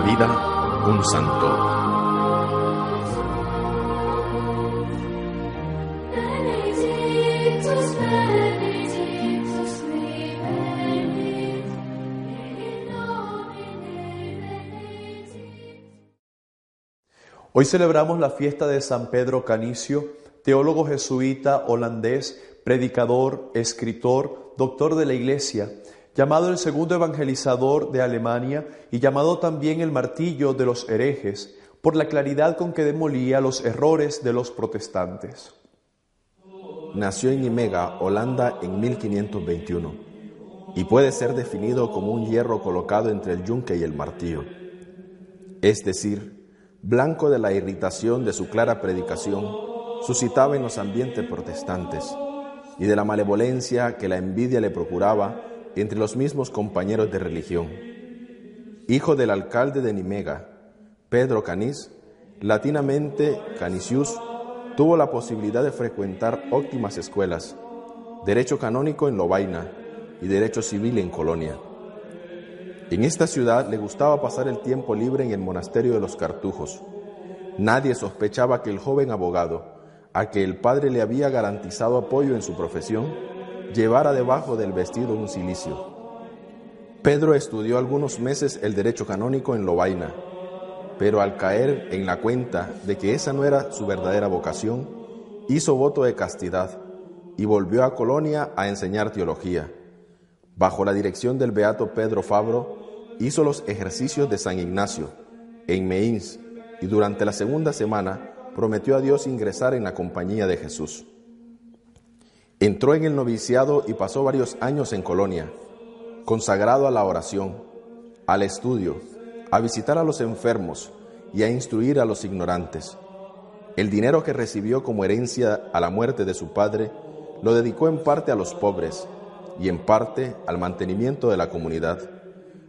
vida, un santo. Hoy celebramos la fiesta de San Pedro Canicio, teólogo jesuita holandés, predicador, escritor, doctor de la Iglesia, llamado el segundo evangelizador de Alemania y llamado también el martillo de los herejes, por la claridad con que demolía los errores de los protestantes. Nació en Nimega, Holanda, en 1521, y puede ser definido como un hierro colocado entre el yunque y el martillo, es decir, blanco de la irritación de su clara predicación, suscitaba en los ambientes protestantes y de la malevolencia que la envidia le procuraba entre los mismos compañeros de religión. Hijo del alcalde de Nimega, Pedro Canis, latinamente Canisius, tuvo la posibilidad de frecuentar óptimas escuelas, derecho canónico en Lovaina y derecho civil en Colonia. En esta ciudad le gustaba pasar el tiempo libre en el monasterio de los Cartujos. Nadie sospechaba que el joven abogado, a que el padre le había garantizado apoyo en su profesión, llevara debajo del vestido un cilicio. Pedro estudió algunos meses el derecho canónico en Lovaina, pero al caer en la cuenta de que esa no era su verdadera vocación, hizo voto de castidad y volvió a Colonia a enseñar teología. Bajo la dirección del beato Pedro Fabro, hizo los ejercicios de San Ignacio en Meins y durante la segunda semana prometió a Dios ingresar en la compañía de Jesús. Entró en el noviciado y pasó varios años en Colonia, consagrado a la oración, al estudio, a visitar a los enfermos y a instruir a los ignorantes. El dinero que recibió como herencia a la muerte de su padre lo dedicó en parte a los pobres y en parte al mantenimiento de la comunidad.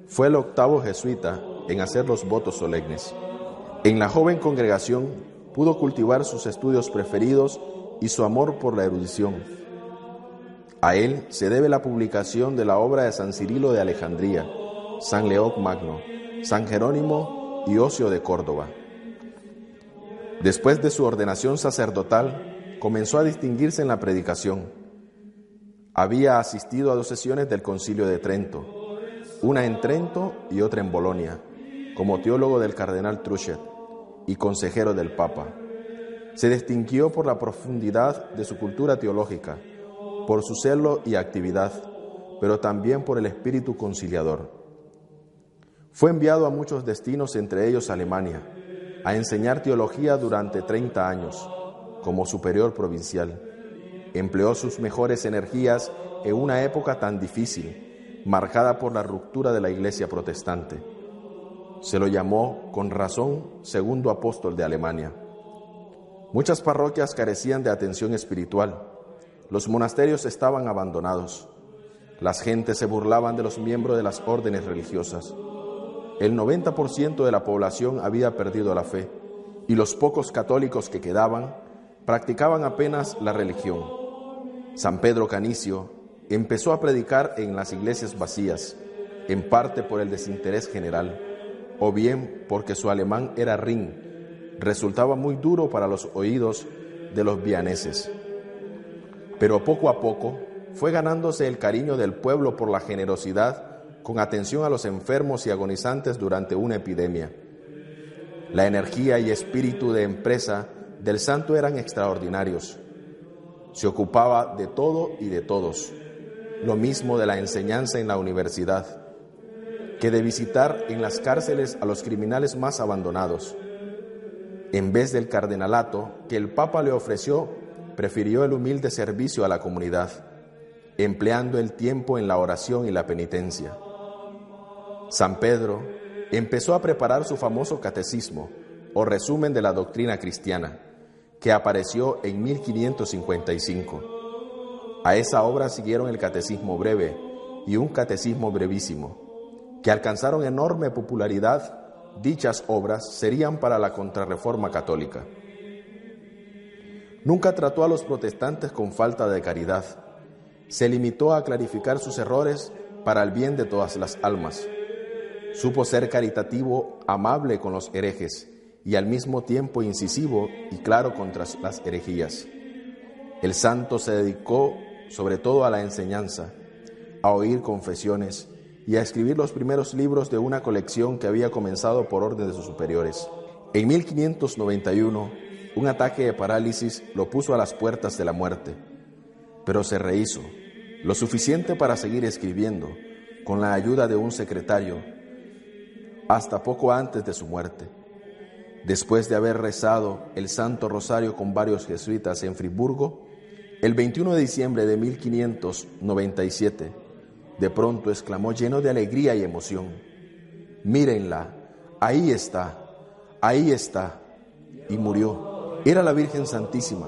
Fue el octavo jesuita en hacer los votos solemnes. En la joven congregación pudo cultivar sus estudios preferidos y su amor por la erudición. A él se debe la publicación de la obra de San Cirilo de Alejandría, San León Magno, San Jerónimo y Ocio de Córdoba. Después de su ordenación sacerdotal, comenzó a distinguirse en la predicación había asistido a dos sesiones del Concilio de Trento, una en Trento y otra en Bolonia, como teólogo del cardenal Truchet y consejero del Papa. Se distinguió por la profundidad de su cultura teológica, por su celo y actividad, pero también por el espíritu conciliador. Fue enviado a muchos destinos, entre ellos Alemania, a enseñar teología durante 30 años, como superior provincial empleó sus mejores energías en una época tan difícil, marcada por la ruptura de la Iglesia protestante. Se lo llamó, con razón, segundo apóstol de Alemania. Muchas parroquias carecían de atención espiritual. Los monasterios estaban abandonados. Las gentes se burlaban de los miembros de las órdenes religiosas. El 90% de la población había perdido la fe y los pocos católicos que quedaban practicaban apenas la religión. San Pedro Canicio empezó a predicar en las iglesias vacías, en parte por el desinterés general, o bien porque su alemán era rin, resultaba muy duro para los oídos de los vianeses. Pero poco a poco fue ganándose el cariño del pueblo por la generosidad con atención a los enfermos y agonizantes durante una epidemia. La energía y espíritu de empresa del santo eran extraordinarios. Se ocupaba de todo y de todos, lo mismo de la enseñanza en la universidad, que de visitar en las cárceles a los criminales más abandonados. En vez del cardenalato que el Papa le ofreció, prefirió el humilde servicio a la comunidad, empleando el tiempo en la oración y la penitencia. San Pedro empezó a preparar su famoso catecismo, o resumen de la doctrina cristiana, que apareció en 1555. A esa obra siguieron el Catecismo Breve y un Catecismo Brevísimo, que alcanzaron enorme popularidad. Dichas obras serían para la contrarreforma católica. Nunca trató a los protestantes con falta de caridad. Se limitó a clarificar sus errores para el bien de todas las almas. Supo ser caritativo, amable con los herejes y al mismo tiempo incisivo y claro contra las herejías. El santo se dedicó sobre todo a la enseñanza, a oír confesiones y a escribir los primeros libros de una colección que había comenzado por orden de sus superiores. En 1591, un ataque de parálisis lo puso a las puertas de la muerte, pero se rehizo, lo suficiente para seguir escribiendo, con la ayuda de un secretario, hasta poco antes de su muerte. Después de haber rezado el Santo Rosario con varios jesuitas en Friburgo, el 21 de diciembre de 1597, de pronto exclamó lleno de alegría y emoción, mírenla, ahí está, ahí está, y murió. Era la Virgen Santísima,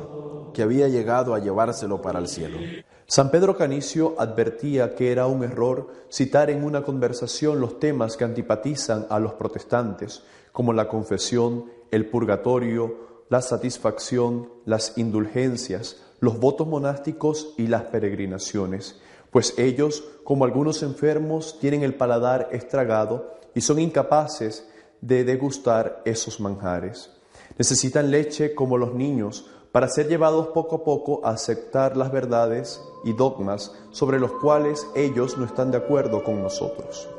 que había llegado a llevárselo para el cielo. San Pedro Canicio advertía que era un error citar en una conversación los temas que antipatizan a los protestantes, como la confesión, el purgatorio, la satisfacción, las indulgencias, los votos monásticos y las peregrinaciones, pues ellos, como algunos enfermos, tienen el paladar estragado y son incapaces de degustar esos manjares. Necesitan leche como los niños para ser llevados poco a poco a aceptar las verdades y dogmas sobre los cuales ellos no están de acuerdo con nosotros.